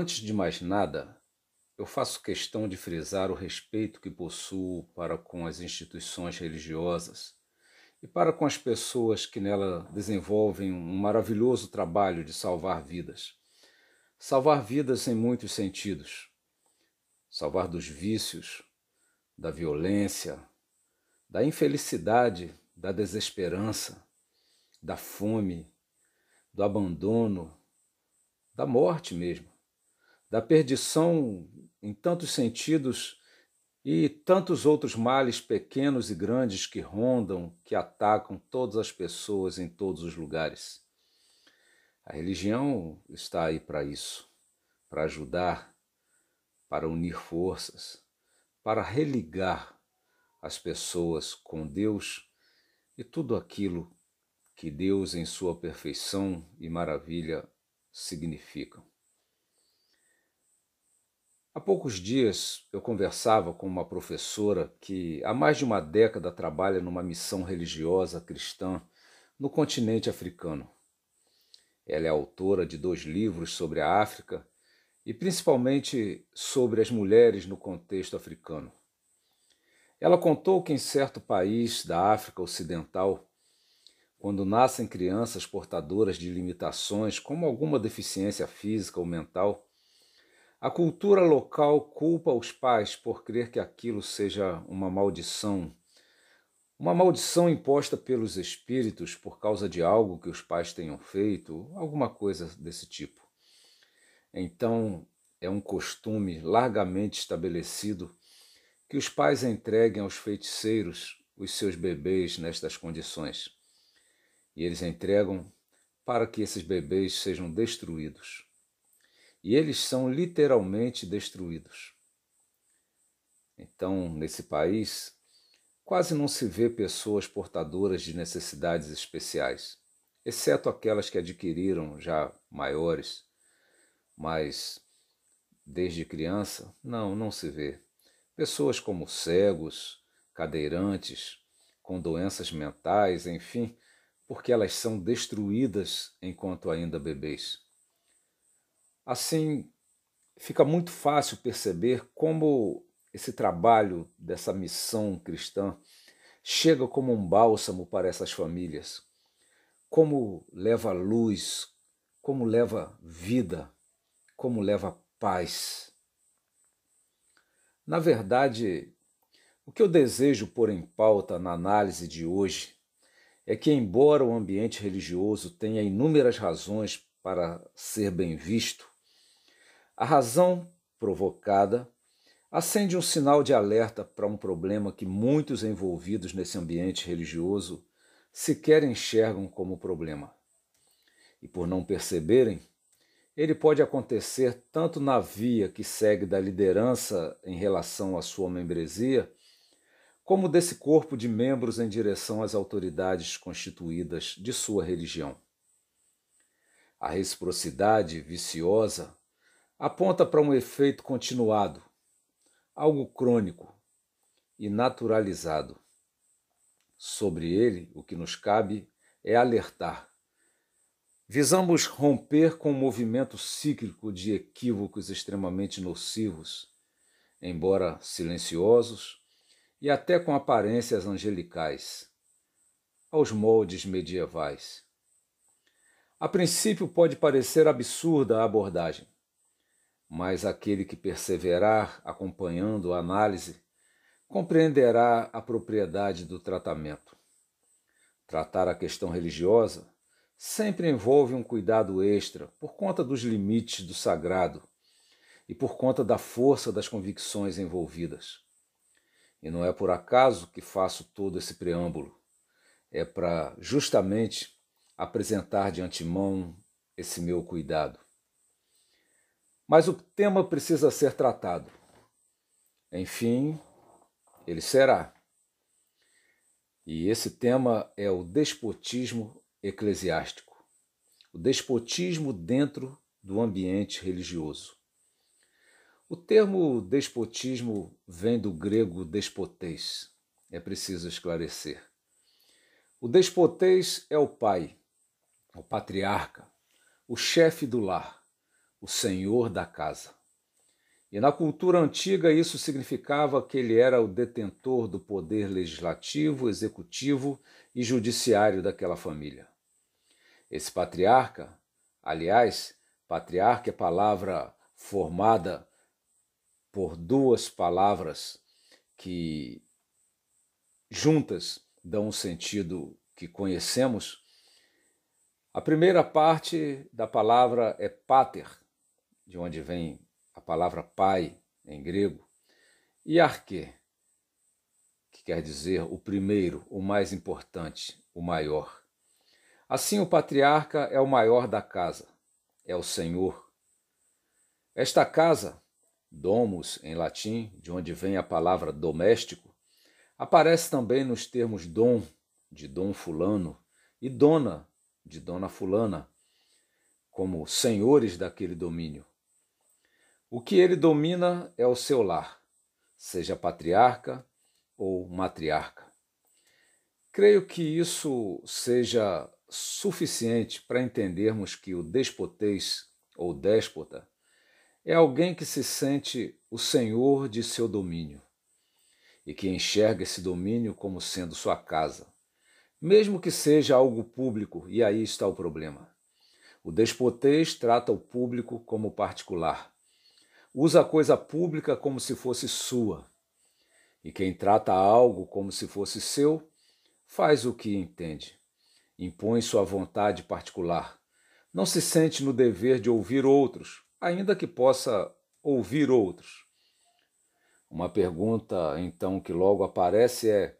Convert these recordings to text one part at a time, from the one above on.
Antes de mais nada, eu faço questão de frisar o respeito que possuo para com as instituições religiosas e para com as pessoas que nela desenvolvem um maravilhoso trabalho de salvar vidas. Salvar vidas em muitos sentidos. Salvar dos vícios, da violência, da infelicidade, da desesperança, da fome, do abandono, da morte mesmo da perdição em tantos sentidos e tantos outros males pequenos e grandes que rondam, que atacam todas as pessoas em todos os lugares. A religião está aí para isso, para ajudar, para unir forças, para religar as pessoas com Deus e tudo aquilo que Deus, em sua perfeição e maravilha, significam. Há poucos dias eu conversava com uma professora que há mais de uma década trabalha numa missão religiosa cristã no continente africano. Ela é autora de dois livros sobre a África e principalmente sobre as mulheres no contexto africano. Ela contou que em certo país da África Ocidental, quando nascem crianças portadoras de limitações, como alguma deficiência física ou mental, a cultura local culpa os pais por crer que aquilo seja uma maldição, uma maldição imposta pelos espíritos por causa de algo que os pais tenham feito, alguma coisa desse tipo. Então, é um costume largamente estabelecido que os pais entreguem aos feiticeiros os seus bebês nestas condições. E eles entregam para que esses bebês sejam destruídos e eles são literalmente destruídos. Então, nesse país, quase não se vê pessoas portadoras de necessidades especiais, exceto aquelas que adquiriram já maiores, mas desde criança, não, não se vê. Pessoas como cegos, cadeirantes, com doenças mentais, enfim, porque elas são destruídas enquanto ainda bebês. Assim, fica muito fácil perceber como esse trabalho dessa missão cristã chega como um bálsamo para essas famílias, como leva luz, como leva vida, como leva paz. Na verdade, o que eu desejo pôr em pauta na análise de hoje é que, embora o ambiente religioso tenha inúmeras razões para ser bem visto, a razão provocada acende um sinal de alerta para um problema que muitos envolvidos nesse ambiente religioso sequer enxergam como problema. E por não perceberem, ele pode acontecer tanto na via que segue da liderança em relação à sua membresia, como desse corpo de membros em direção às autoridades constituídas de sua religião. A reciprocidade viciosa aponta para um efeito continuado, algo crônico e naturalizado. Sobre ele, o que nos cabe é alertar. Visamos romper com o movimento cíclico de equívocos extremamente nocivos, embora silenciosos e até com aparências angelicais, aos moldes medievais. A princípio pode parecer absurda a abordagem, mas aquele que perseverar acompanhando a análise compreenderá a propriedade do tratamento. Tratar a questão religiosa sempre envolve um cuidado extra por conta dos limites do sagrado e por conta da força das convicções envolvidas. E não é por acaso que faço todo esse preâmbulo. É para justamente apresentar de antemão esse meu cuidado. Mas o tema precisa ser tratado. Enfim, ele será. E esse tema é o despotismo eclesiástico. O despotismo dentro do ambiente religioso. O termo despotismo vem do grego despotês. É preciso esclarecer. O despotês é o pai, o patriarca, o chefe do lar o senhor da casa. E na cultura antiga isso significava que ele era o detentor do poder legislativo, executivo e judiciário daquela família. Esse patriarca, aliás, patriarca é palavra formada por duas palavras que juntas dão um sentido que conhecemos. A primeira parte da palavra é pater, de onde vem a palavra pai em grego, e arque, que quer dizer o primeiro, o mais importante, o maior. Assim, o patriarca é o maior da casa, é o senhor. Esta casa domus em latim, de onde vem a palavra doméstico, aparece também nos termos dom, de dom fulano, e dona, de dona fulana, como senhores daquele domínio. O que ele domina é o seu lar, seja patriarca ou matriarca. Creio que isso seja suficiente para entendermos que o despotês ou déspota é alguém que se sente o senhor de seu domínio e que enxerga esse domínio como sendo sua casa, mesmo que seja algo público, e aí está o problema. O despotês trata o público como particular, usa a coisa pública como se fosse sua, e quem trata algo como se fosse seu faz o que entende, impõe sua vontade particular, não se sente no dever de ouvir outros ainda que possa ouvir outros. Uma pergunta, então, que logo aparece é: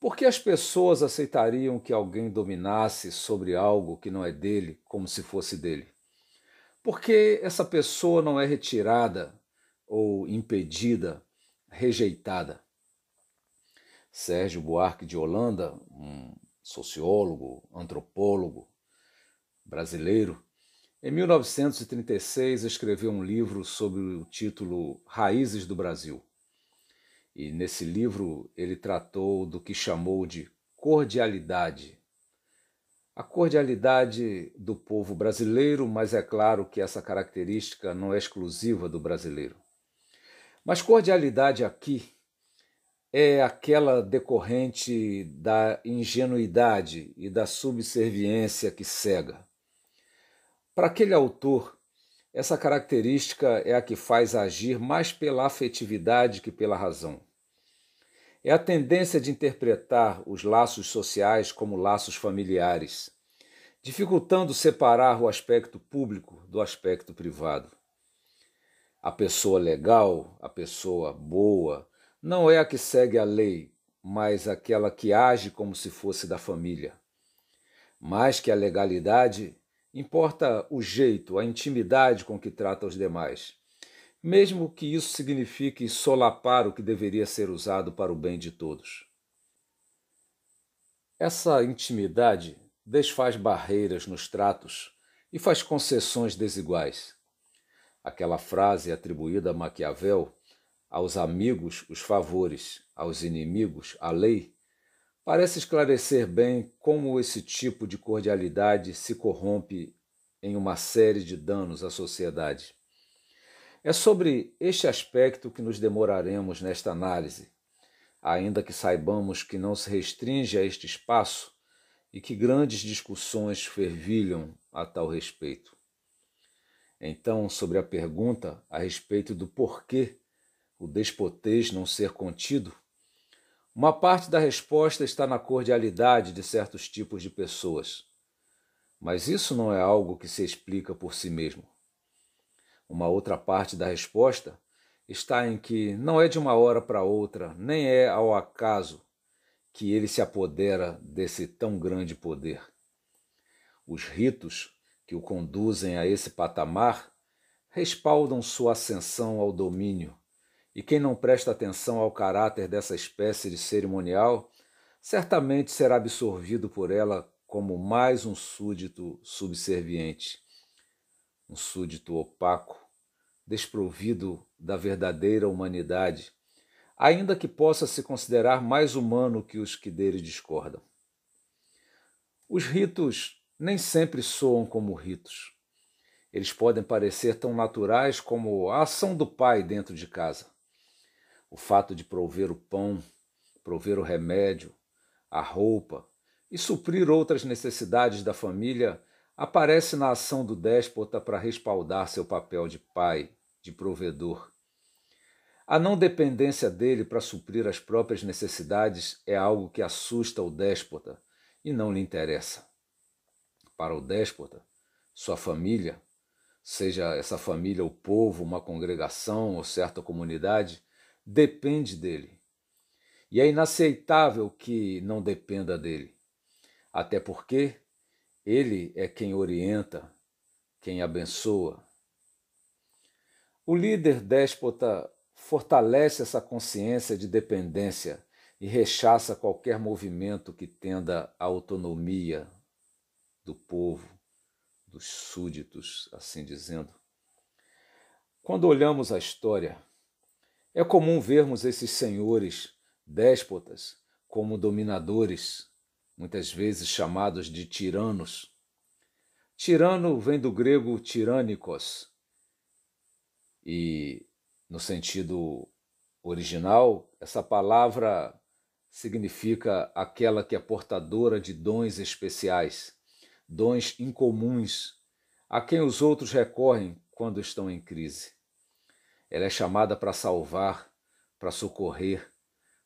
por que as pessoas aceitariam que alguém dominasse sobre algo que não é dele, como se fosse dele? Por que essa pessoa não é retirada ou impedida, rejeitada? Sérgio Buarque de Holanda, um sociólogo, antropólogo brasileiro, em 1936, escreveu um livro sobre o título Raízes do Brasil. E nesse livro ele tratou do que chamou de cordialidade. A cordialidade do povo brasileiro, mas é claro que essa característica não é exclusiva do brasileiro. Mas cordialidade aqui é aquela decorrente da ingenuidade e da subserviência que cega para aquele autor, essa característica é a que faz agir mais pela afetividade que pela razão. É a tendência de interpretar os laços sociais como laços familiares, dificultando separar o aspecto público do aspecto privado. A pessoa legal, a pessoa boa, não é a que segue a lei, mas aquela que age como se fosse da família. Mais que a legalidade, Importa o jeito, a intimidade com que trata os demais, mesmo que isso signifique solapar o que deveria ser usado para o bem de todos. Essa intimidade desfaz barreiras nos tratos e faz concessões desiguais. Aquela frase atribuída a Maquiavel, aos amigos os favores, aos inimigos a lei, parece esclarecer bem como esse tipo de cordialidade se corrompe em uma série de danos à sociedade. É sobre este aspecto que nos demoraremos nesta análise, ainda que saibamos que não se restringe a este espaço e que grandes discussões fervilham a tal respeito. Então, sobre a pergunta a respeito do porquê o despotês não ser contido, uma parte da resposta está na cordialidade de certos tipos de pessoas. Mas isso não é algo que se explica por si mesmo. Uma outra parte da resposta está em que não é de uma hora para outra, nem é ao acaso que ele se apodera desse tão grande poder. Os ritos que o conduzem a esse patamar respaldam sua ascensão ao domínio e quem não presta atenção ao caráter dessa espécie de cerimonial certamente será absorvido por ela como mais um súdito subserviente, um súdito opaco, desprovido da verdadeira humanidade, ainda que possa se considerar mais humano que os que dele discordam. Os ritos nem sempre soam como ritos. Eles podem parecer tão naturais como a ação do pai dentro de casa. O fato de prover o pão, prover o remédio, a roupa e suprir outras necessidades da família aparece na ação do déspota para respaldar seu papel de pai, de provedor. A não dependência dele para suprir as próprias necessidades é algo que assusta o déspota e não lhe interessa. Para o déspota, sua família, seja essa família o povo, uma congregação ou certa comunidade, depende dele. E é inaceitável que não dependa dele. Até porque ele é quem orienta, quem abençoa. O líder déspota fortalece essa consciência de dependência e rechaça qualquer movimento que tenda à autonomia do povo, dos súditos, assim dizendo. Quando olhamos a história, é comum vermos esses senhores déspotas como dominadores, muitas vezes chamados de tiranos. Tirano vem do grego tirânicos e no sentido original, essa palavra significa aquela que é portadora de dons especiais, dons incomuns, a quem os outros recorrem quando estão em crise. Ela é chamada para salvar, para socorrer,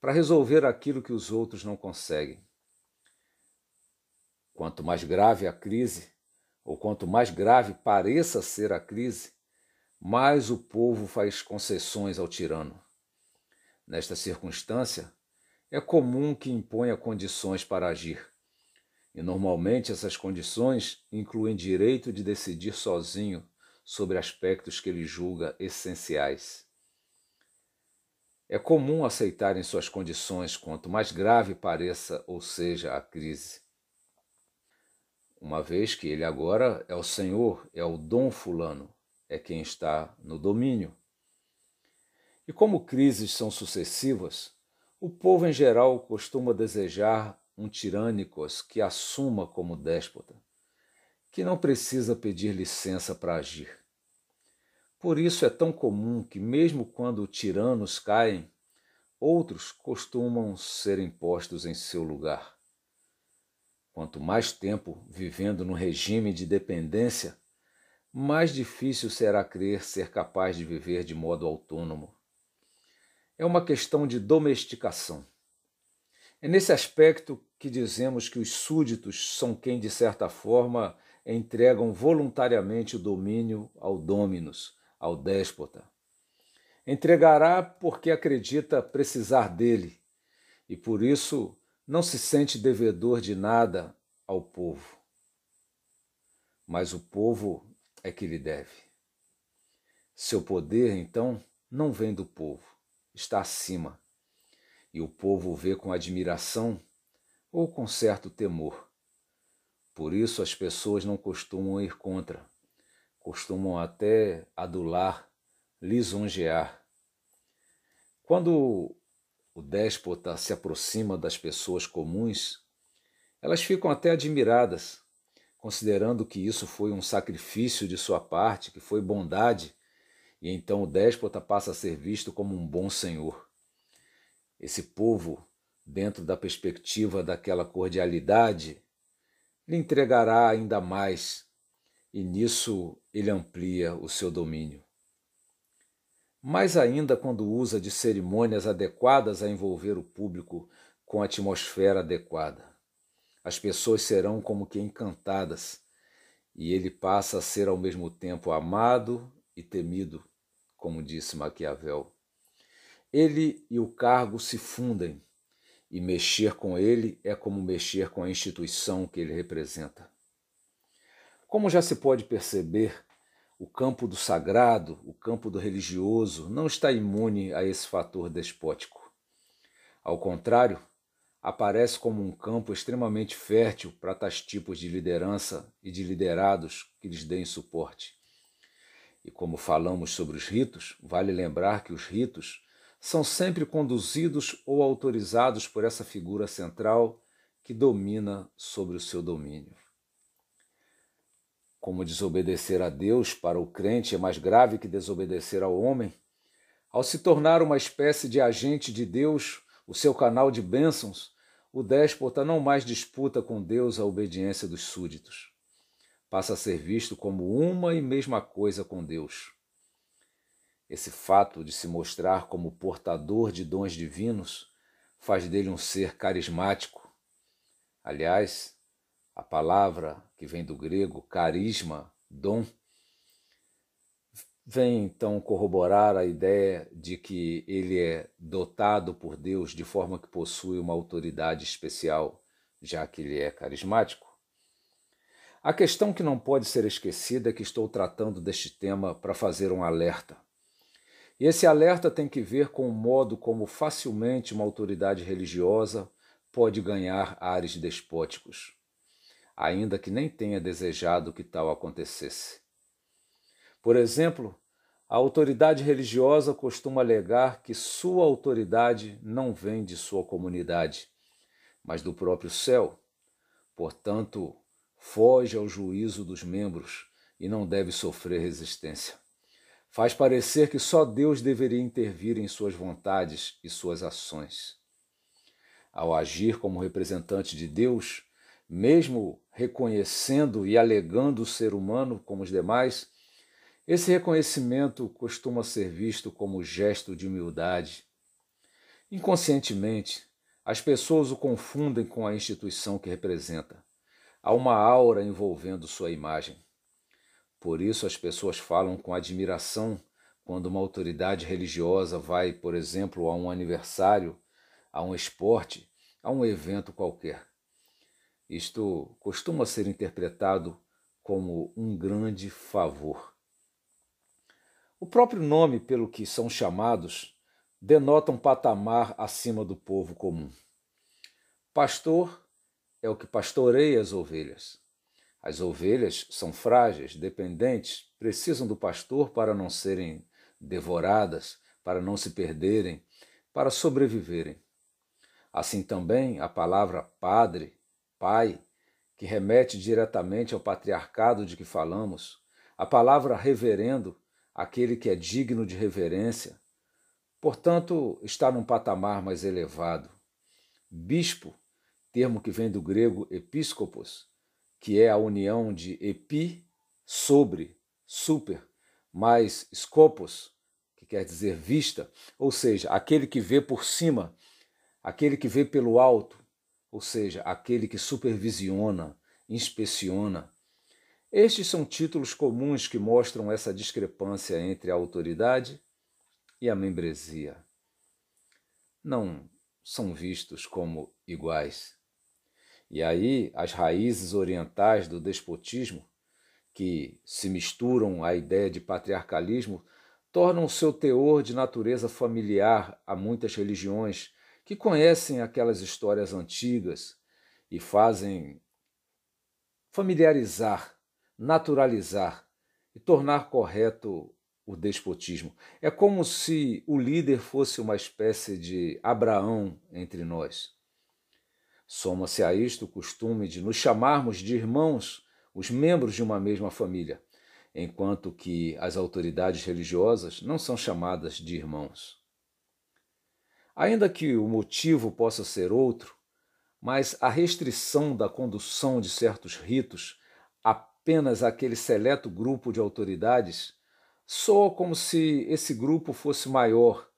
para resolver aquilo que os outros não conseguem. Quanto mais grave a crise, ou quanto mais grave pareça ser a crise, mais o povo faz concessões ao tirano. Nesta circunstância, é comum que imponha condições para agir. E normalmente essas condições incluem direito de decidir sozinho sobre aspectos que ele julga essenciais. É comum aceitarem suas condições quanto mais grave pareça ou seja a crise. Uma vez que ele agora é o Senhor, é o Dom Fulano, é quem está no domínio. E como crises são sucessivas, o povo em geral costuma desejar um tirânicos que assuma como déspota, que não precisa pedir licença para agir. Por isso é tão comum que, mesmo quando tiranos caem, outros costumam ser impostos em seu lugar. Quanto mais tempo vivendo no regime de dependência, mais difícil será crer ser capaz de viver de modo autônomo. É uma questão de domesticação. É nesse aspecto que dizemos que os súditos são quem, de certa forma, entregam voluntariamente o domínio ao dominus, ao déspota. Entregará porque acredita precisar dele e por isso não se sente devedor de nada ao povo. Mas o povo é que lhe deve. Seu poder, então, não vem do povo, está acima, e o povo vê com admiração ou com certo temor. Por isso as pessoas não costumam ir contra, costumam até adular, lisonjear. Quando o déspota se aproxima das pessoas comuns, elas ficam até admiradas considerando que isso foi um sacrifício de sua parte, que foi bondade, e então o déspota passa a ser visto como um bom senhor. Esse povo, dentro da perspectiva daquela cordialidade, lhe entregará ainda mais, e nisso ele amplia o seu domínio. Mais ainda quando usa de cerimônias adequadas a envolver o público com a atmosfera adequada as pessoas serão como que encantadas, e ele passa a ser ao mesmo tempo amado e temido, como disse Maquiavel. Ele e o cargo se fundem, e mexer com ele é como mexer com a instituição que ele representa. Como já se pode perceber, o campo do sagrado, o campo do religioso, não está imune a esse fator despótico. Ao contrário, aparece como um campo extremamente fértil para tais tipos de liderança e de liderados que lhes deem suporte. E como falamos sobre os ritos, vale lembrar que os ritos são sempre conduzidos ou autorizados por essa figura central que domina sobre o seu domínio. Como desobedecer a Deus para o crente é mais grave que desobedecer ao homem, ao se tornar uma espécie de agente de Deus, o seu canal de bênçãos, o déspota não mais disputa com Deus a obediência dos súditos. Passa a ser visto como uma e mesma coisa com Deus. Esse fato de se mostrar como portador de dons divinos faz dele um ser carismático. Aliás, a palavra que vem do grego carisma, dom, vem então corroborar a ideia de que ele é dotado por Deus de forma que possui uma autoridade especial, já que ele é carismático. A questão que não pode ser esquecida é que estou tratando deste tema para fazer um alerta. E esse alerta tem que ver com o modo como facilmente uma autoridade religiosa pode ganhar ares despóticos, ainda que nem tenha desejado que tal acontecesse. Por exemplo, a autoridade religiosa costuma alegar que sua autoridade não vem de sua comunidade, mas do próprio céu. Portanto, foge ao juízo dos membros e não deve sofrer resistência faz parecer que só Deus deveria intervir em suas vontades e suas ações. Ao agir como representante de Deus, mesmo reconhecendo e alegando o ser humano como os demais, esse reconhecimento costuma ser visto como gesto de humildade. Inconscientemente, as pessoas o confundem com a instituição que representa. Há uma aura envolvendo sua imagem. Por isso as pessoas falam com admiração quando uma autoridade religiosa vai, por exemplo, a um aniversário, a um esporte, a um evento qualquer. Isto costuma ser interpretado como um grande favor. O próprio nome pelo que são chamados denota um patamar acima do povo comum. Pastor é o que pastoreia as ovelhas. As ovelhas são frágeis, dependentes, precisam do pastor para não serem devoradas, para não se perderem, para sobreviverem. Assim também a palavra padre, pai, que remete diretamente ao patriarcado de que falamos, a palavra reverendo, aquele que é digno de reverência, portanto, está num patamar mais elevado. Bispo, termo que vem do grego episcopos, que é a união de epi, sobre, super, mais scopos, que quer dizer vista, ou seja, aquele que vê por cima, aquele que vê pelo alto, ou seja, aquele que supervisiona, inspeciona. Estes são títulos comuns que mostram essa discrepância entre a autoridade e a membresia. Não são vistos como iguais. E aí as raízes orientais do despotismo, que se misturam à ideia de patriarcalismo, tornam seu teor de natureza familiar a muitas religiões que conhecem aquelas histórias antigas e fazem familiarizar, naturalizar e tornar correto o despotismo. É como se o líder fosse uma espécie de Abraão entre nós. Soma-se a isto o costume de nos chamarmos de irmãos, os membros de uma mesma família, enquanto que as autoridades religiosas não são chamadas de irmãos. Ainda que o motivo possa ser outro, mas a restrição da condução de certos ritos apenas àquele seleto grupo de autoridades soa como se esse grupo fosse maior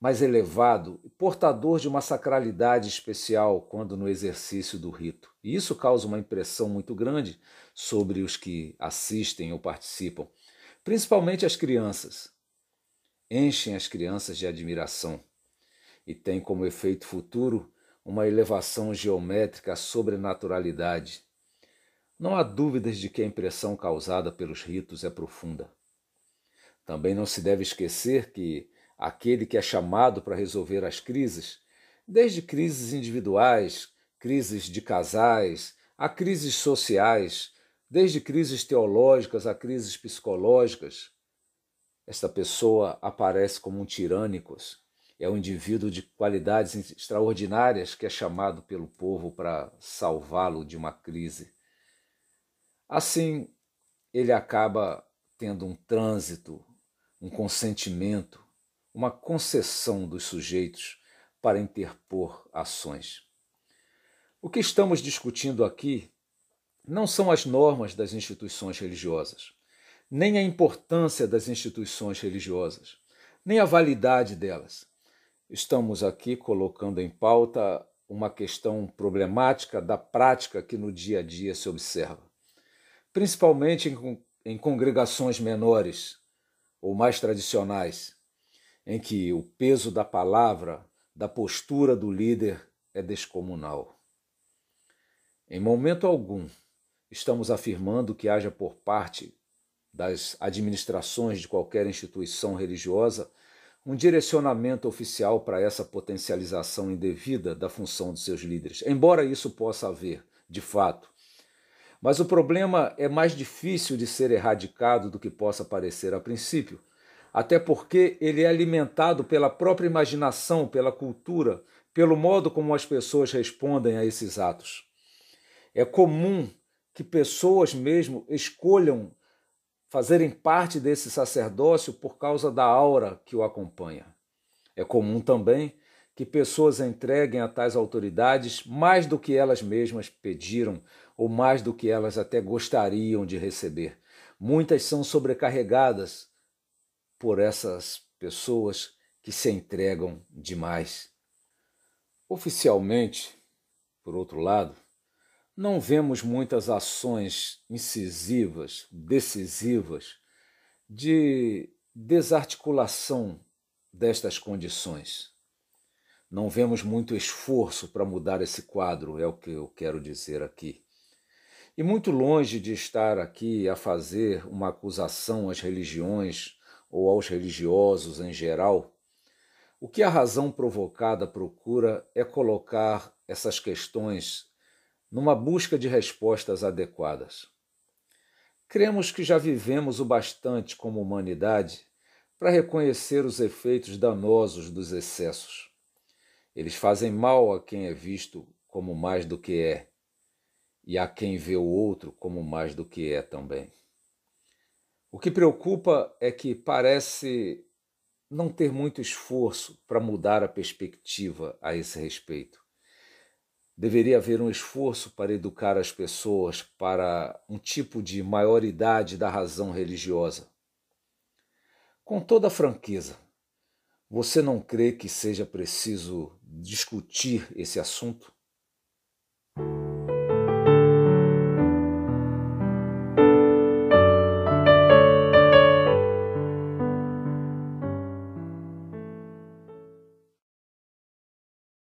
mais elevado portador de uma sacralidade especial quando no exercício do rito. E isso causa uma impressão muito grande sobre os que assistem ou participam, principalmente as crianças. Enchem as crianças de admiração e tem como efeito futuro uma elevação geométrica à sobrenaturalidade. Não há dúvidas de que a impressão causada pelos ritos é profunda. Também não se deve esquecer que aquele que é chamado para resolver as crises, desde crises individuais, crises de casais, a crises sociais, desde crises teológicas a crises psicológicas. Esta pessoa aparece como um tirânicos, é um indivíduo de qualidades extraordinárias que é chamado pelo povo para salvá-lo de uma crise. Assim, ele acaba tendo um trânsito, um consentimento, uma concessão dos sujeitos para interpor ações. O que estamos discutindo aqui não são as normas das instituições religiosas, nem a importância das instituições religiosas, nem a validade delas. Estamos aqui colocando em pauta uma questão problemática da prática que no dia a dia se observa, principalmente em, em congregações menores ou mais tradicionais, em que o peso da palavra, da postura do líder é descomunal. Em momento algum, estamos afirmando que haja por parte das administrações de qualquer instituição religiosa um direcionamento oficial para essa potencialização indevida da função de seus líderes, embora isso possa haver, de fato. Mas o problema é mais difícil de ser erradicado do que possa parecer a princípio, até porque ele é alimentado pela própria imaginação, pela cultura, pelo modo como as pessoas respondem a esses atos. É comum que pessoas mesmo escolham fazerem parte desse sacerdócio por causa da aura que o acompanha. É comum também que pessoas entreguem a tais autoridades mais do que elas mesmas pediram ou mais do que elas até gostariam de receber. Muitas são sobrecarregadas por essas pessoas que se entregam demais. Oficialmente, por outro lado, não vemos muitas ações incisivas, decisivas, de desarticulação destas condições. Não vemos muito esforço para mudar esse quadro, é o que eu quero dizer aqui. E muito longe de estar aqui a fazer uma acusação às religiões ou aos religiosos em geral, o que a razão provocada procura é colocar essas questões numa busca de respostas adequadas. Cremos que já vivemos o bastante como humanidade para reconhecer os efeitos danosos dos excessos. Eles fazem mal a quem é visto como mais do que é, e a quem vê o outro como mais do que é também. O que preocupa é que parece não ter muito esforço para mudar a perspectiva a esse respeito. Deveria haver um esforço para educar as pessoas para um tipo de maioridade da razão religiosa. Com toda franqueza, você não crê que seja preciso discutir esse assunto?